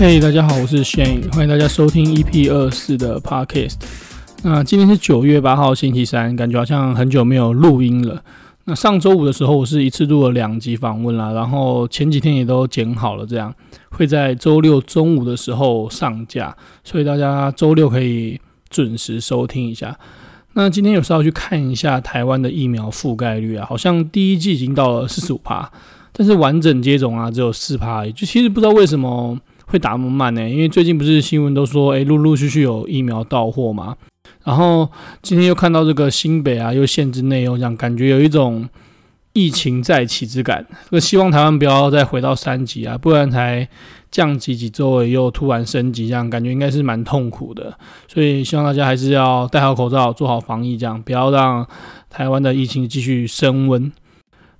嘿，hey, 大家好，我是 Shane，欢迎大家收听 EP 二四的 Podcast。那今天是九月八号星期三，感觉好像很久没有录音了。那上周五的时候，我是一次录了两集访问啦，然后前几天也都剪好了，这样会在周六中午的时候上架，所以大家周六可以准时收听一下。那今天有时候去看一下台湾的疫苗覆盖率啊，好像第一季已经到了四十五趴，但是完整接种啊只有四趴，就其实不知道为什么。会打那么慢呢？因为最近不是新闻都说，诶，陆陆续续有疫苗到货嘛。然后今天又看到这个新北啊，又限制内用，这样感觉有一种疫情再起之感。这个希望台湾不要再回到三级啊，不然才降级几周又突然升级，这样感觉应该是蛮痛苦的。所以希望大家还是要戴好口罩，做好防疫，这样不要让台湾的疫情继续升温。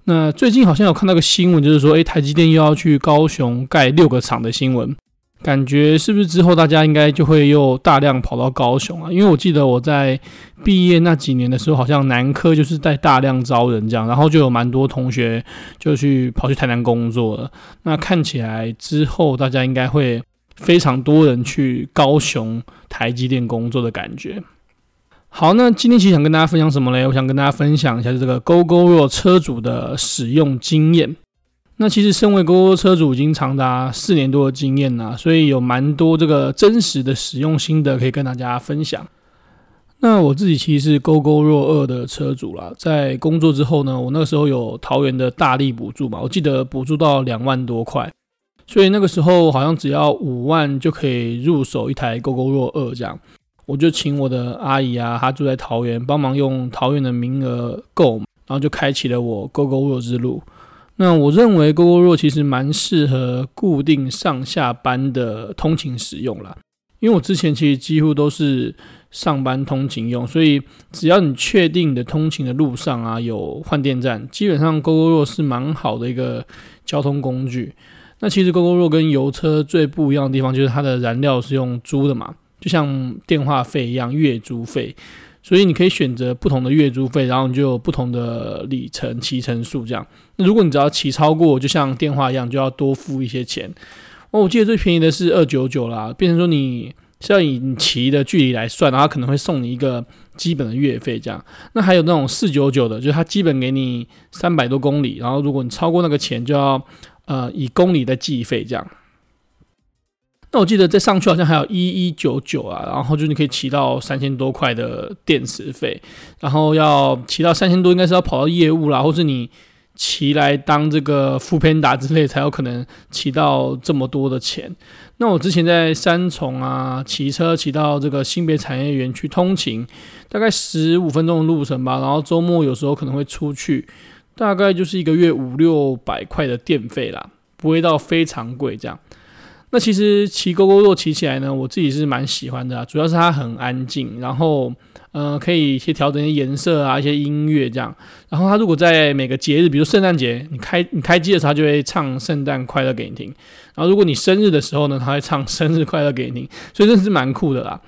那最近好像有看到个新闻，就是说，诶，台积电又要去高雄盖六个厂的新闻，感觉是不是之后大家应该就会又大量跑到高雄啊？因为我记得我在毕业那几年的时候，好像南科就是在大量招人这样，然后就有蛮多同学就去跑去台南工作了。那看起来之后大家应该会非常多人去高雄台积电工作的感觉。好，那今天其实想跟大家分享什么嘞？我想跟大家分享一下这个 Gogoro 车主的使用经验。那其实身为 GoGo 车主已经长达四年多的经验了，所以有蛮多这个真实的使用心得可以跟大家分享。那我自己其实是 Gogoro 2的车主啦，在工作之后呢，我那个时候有桃园的大力补助嘛，我记得补助到两万多块，所以那个时候好像只要五万就可以入手一台 Gogoro 2这样。我就请我的阿姨啊，她住在桃园，帮忙用桃园的名额购，然后就开启了我 Gogoro 之路。那我认为 Gogoro 其实蛮适合固定上下班的通勤使用啦，因为我之前其实几乎都是上班通勤用，所以只要你确定的通勤的路上啊有换电站，基本上 Gogoro 是蛮好的一个交通工具。那其实 Gogoro 跟油车最不一样的地方就是它的燃料是用租的嘛。就像电话费一样，月租费，所以你可以选择不同的月租费，然后你就有不同的里程、骑乘数这样。那如果你只要骑超过，就像电话一样，就要多付一些钱。哦，我记得最便宜的是二九九啦，变成说你是要以你骑的距离来算，然后可能会送你一个基本的月费这样。那还有那种四九九的，就是它基本给你三百多公里，然后如果你超过那个钱，就要呃以公里的计费这样。那我记得在上去好像还有一一九九啊，然后就是你可以骑到三千多块的电池费，然后要骑到三千多，应该是要跑到业务啦，或是你骑来当这个 foodpanda 之类，才有可能骑到这么多的钱。那我之前在三重啊，骑车骑到这个新北产业园区通勤，大概十五分钟的路程吧，然后周末有时候可能会出去，大概就是一个月五六百块的电费啦，不会到非常贵这样。那其实骑 Gogoro 骑起来呢，我自己是蛮喜欢的啊，主要是它很安静，然后呃可以去调整一些颜色啊，一些音乐这样。然后它如果在每个节日，比如圣诞节，你开你开机的时候，它就会唱圣诞快乐给你听。然后如果你生日的时候呢，它会唱生日快乐给你听，所以这是蛮酷的啦。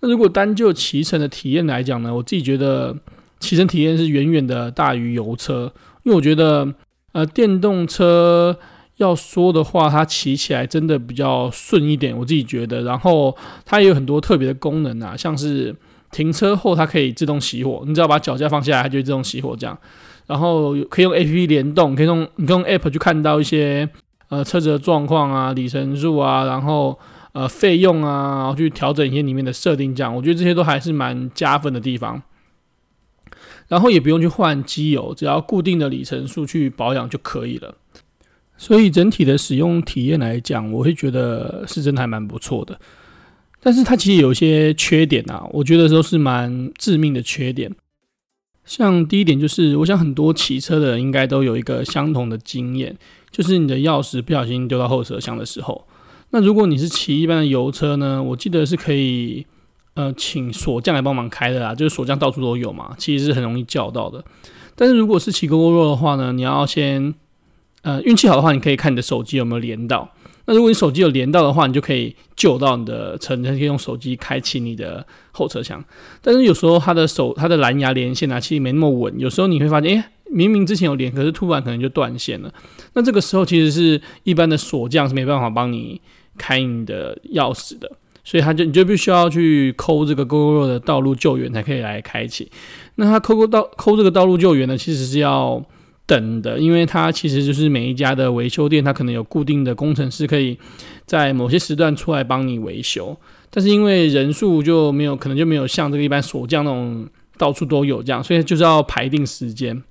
那如果单就骑乘的体验来讲呢，我自己觉得骑乘体验是远远的大于油车，因为我觉得呃电动车。要说的话，它骑起来真的比较顺一点，我自己觉得。然后它也有很多特别的功能啊，像是停车后它可以自动熄火，你只要把脚架放下来，它就自动熄火这样。然后可以用 APP 联动，可以用你可以用 App 去看到一些呃车子的状况啊、里程数啊，然后呃费用啊，然后去调整一些里面的设定这样。我觉得这些都还是蛮加分的地方。然后也不用去换机油，只要固定的里程数去保养就可以了。所以整体的使用体验来讲，我会觉得是真的还蛮不错的。但是它其实有一些缺点啊，我觉得都是蛮致命的缺点。像第一点就是，我想很多骑车的人应该都有一个相同的经验，就是你的钥匙不小心丢到后车厢的时候。那如果你是骑一般的油车呢，我记得是可以呃请锁匠来帮忙开的啦，就是锁匠到处都有嘛，其实是很容易叫到的。但是如果是骑 Gogoro 的话呢，你要先。呃，运气好的话，你可以看你的手机有没有连到。那如果你手机有连到的话，你就可以救到你的车，你可以用手机开启你的后车厢。但是有时候它的手、它的蓝牙连线啊，其实没那么稳。有时候你会发现，诶，明明之前有连，可是突然可能就断线了。那这个时候其实是一般的锁匠是没办法帮你开你的钥匙的，所以他就你就必须要去抠这个 GO GO 的道路救援才可以来开启。那他抠抠道抠这个道路救援呢，其实是要等的，因为它其实就是每一家的维修店，它可能有固定的工程师可以在某些时段出来帮你维修，但是因为人数就没有，可能就没有像这个一般锁匠那种到处都有这样，所以就是要排定时间。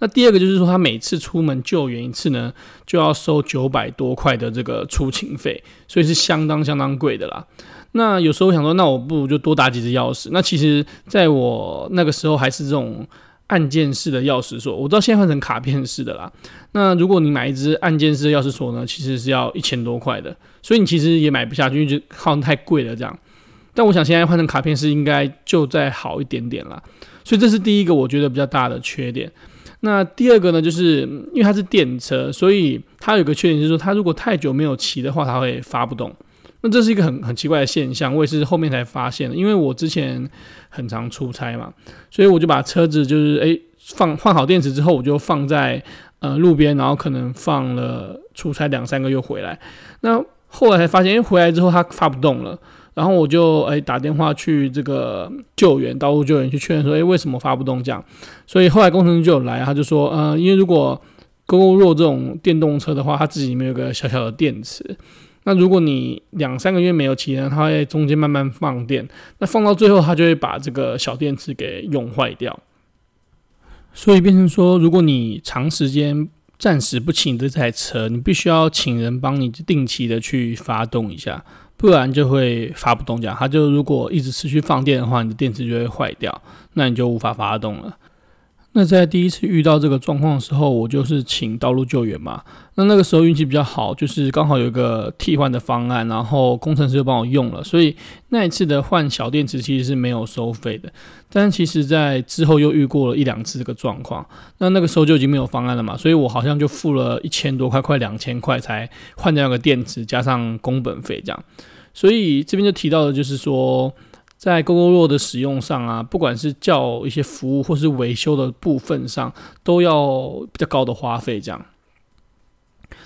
那第二个就是说，他每次出门救援一次呢，就要收九百多块的这个出勤费，所以是相当相当贵的啦。那有时候想说，那我不如就多打几只钥匙。那其实在我那个时候还是这种按键式的钥匙锁，我知道现在换成卡片式的啦。那如果你买一只按键式的钥匙锁呢，其实是要一千多块的，所以你其实也买不下去，就好像太贵了这样。但我想现在换成卡片式应该就再好一点点啦。所以这是第一个我觉得比较大的缺点。那第二个呢，就是因为它是电车，所以它有个缺点就是说，它如果太久没有骑的话，它会发不动。那这是一个很很奇怪的现象，我也是后面才发现的。因为我之前很常出差嘛，所以我就把车子就是诶、放换好电池之后，我就放在呃路边，然后可能放了出差两三个月回来。那后来才发现，因为回来之后它发不动了。然后我就诶、打电话去这个救援，道路救援去确认说，诶、为什么发不动这样？所以后来工程师就有来，他就说，呃，因为如果 Gogoro 这种电动车的话，它自己里面有个小小的电池，那如果你两三个月没有骑呢，它会中间慢慢放电，那放到最后，它就会把这个小电池给用坏掉。所以变成说，如果你长时间暂时不骑这台车，你必须要请人帮你定期的去发动一下。不然就会发不动，这样它就如果一直持续放电的话，你的电池就会坏掉，那你就无法发动了。那在第一次遇到这个状况的时候，我就是请道路救援嘛。那那个时候运气比较好，就是刚好有一个替换的方案，然后工程师就帮我用了，所以那一次的换小电池其实是没有收费的。但其实，在之后又遇过了一两次这个状况，那那个时候就已经没有方案了嘛，所以我好像就付了一千多块，快两千块才换掉个电池，加上工本费这样。所以这边就提到的就是说。在 Gogoro 的使用上啊，不管是叫一些服务或是维修的部分上，都要比较高的花费。这样，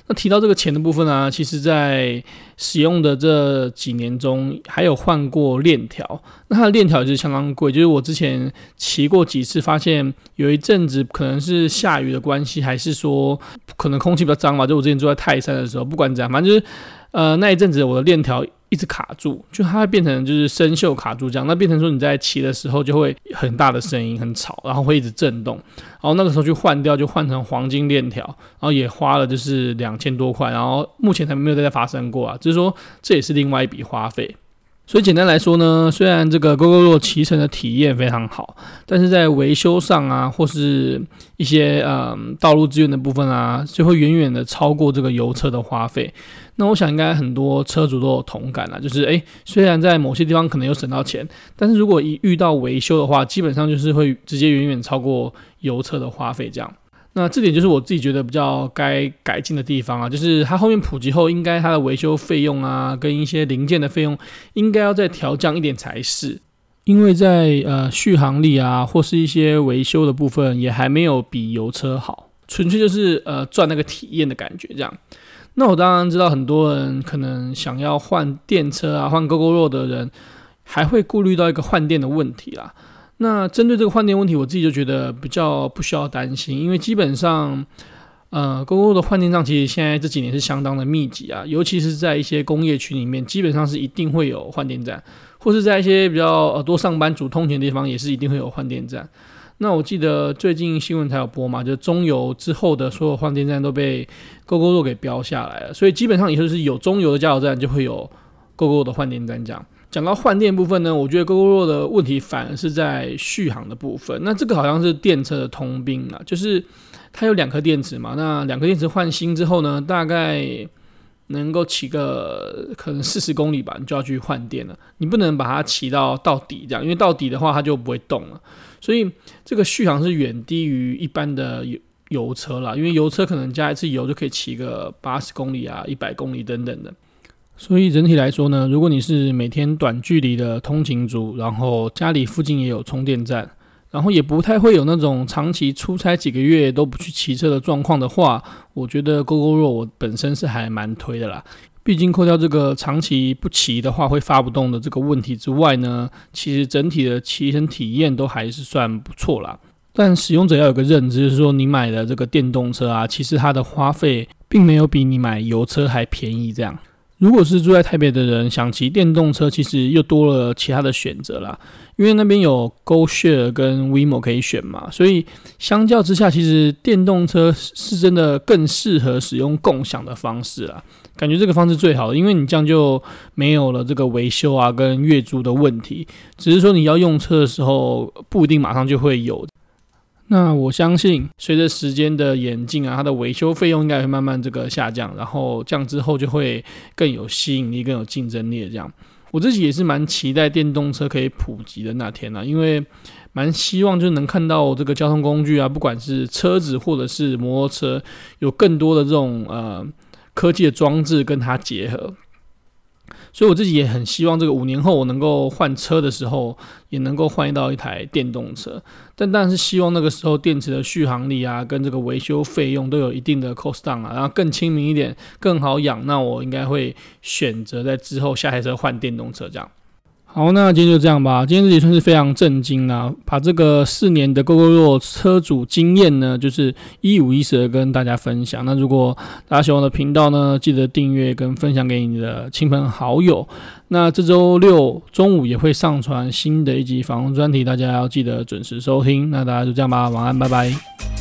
那提到这个钱的部分啊，其实在使用的这几年中，还有换过链条。那它的链条也是相当贵，就是我之前骑过几次，发现有一阵子可能是下雨的关系，还是说可能空气比较脏吧。就我之前住在泰山的时候，不管怎样，反正就是呃那一阵子我的链条。一直卡住，就它会变成就是生锈卡住这样，那变成说你在骑的时候就会很大的声音，很吵，然后会一直震动，然后那个时候就换掉，就换成黄金链条，然后也花了就是两千多块，然后目前还没有再发生过啊，就是说这也是另外一笔花费。所以简单来说呢，虽然这个 Gogoro 骑乘的体验非常好，但是在维修上啊，或是一些嗯道路资源的部分啊，就会远远的超过这个油车的花费。那我想应该很多车主都有同感啦，就是诶，虽然在某些地方可能有省到钱，但是如果一遇到维修的话，基本上就是会直接远远超过油车的花费这样。那这点就是我自己觉得比较该改进的地方啊，就是它后面普及后，应该它的维修费用啊，跟一些零件的费用，应该要再调降一点才是。因为在呃续航力啊，或是一些维修的部分，也还没有比油车好，纯粹就是呃赚那个体验的感觉这样。那我当然知道很多人可能想要换电车啊，换 GoGo 的人，还会顾虑到一个换电的问题啦。那针对这个换电问题，我自己就觉得比较不需要担心，因为基本上，呃，GOGO 的换电站其实现在这几年是相当的密集啊，尤其是在一些工业区里面，基本上是一定会有换电站，或是在一些比较呃多上班族通勤的地方，也是一定会有换电站。那我记得最近新闻才有播嘛，就中油之后的所有换电站都被 Gogoro 给标下来了，所以基本上以后是有中油的加油站就会有 Gogoro 的换电站这样。讲到换电部分呢，我觉得 Gogoro 的问题反而是在续航的部分。那这个好像是电车的通病啊，就是它有两颗电池嘛，那两颗电池换新之后呢，大概能够骑个可能四十公里吧，你就要去换电了。你不能把它骑到到底这样，因为到底的话它就不会动了。所以这个续航是远低于一般的油油车啦，因为油车可能加一次油就可以骑个八十公里啊、一百公里等等的。所以整体来说呢，如果你是每天短距离的通勤族，然后家里附近也有充电站，然后也不太会有那种长期出差几个月都不去骑车的状况的话，我觉得 Gogoro 我本身是还蛮推的啦。毕竟扣掉这个长期不骑的话会发不动的这个问题之外呢，其实整体的骑乘体验都还是算不错啦。但使用者要有个认知，就是说你买的这个电动车啊，其实它的花费并没有比你买油车还便宜。这样，如果是住在台北的人想骑电动车，其实又多了其他的选择啦。因为那边有 GoShare 跟 WeMo 可以选嘛，所以相较之下，其实电动车是真的更适合使用共享的方式啦。感觉这个方式最好的，因为你这样就没有了这个维修啊跟月租的问题，只是说你要用车的时候不一定马上就会有。那我相信，随着时间的演进啊，它的维修费用应该会慢慢这个下降，然后这样之后就会更有吸引力、更有竞争力。这样，我自己也是蛮期待电动车可以普及的那天啊，因为蛮希望就能看到这个交通工具啊，不管是车子或者是摩托车，有更多的这种呃科技的装置跟它结合。所以我自己也很希望，这个五年后我能够换车的时候，也能够换到一台电动车。但当然是希望那个时候电池的续航力啊，跟这个维修费用都有一定的 cost down 啊，然后更亲民一点，更好养。那我应该会选择在之后下台车换电动车这样。好，那今天就这样吧。今天这集算是非常震惊啦，把这个四年的 Gogoro 车主经验呢，就是一五一十的跟大家分享。那如果大家喜欢我的频道呢，记得订阅跟分享给你的亲朋好友。那这周六中午也会上传新的一集访问专题，大家要记得准时收听。那大家就这样吧，晚安，拜拜。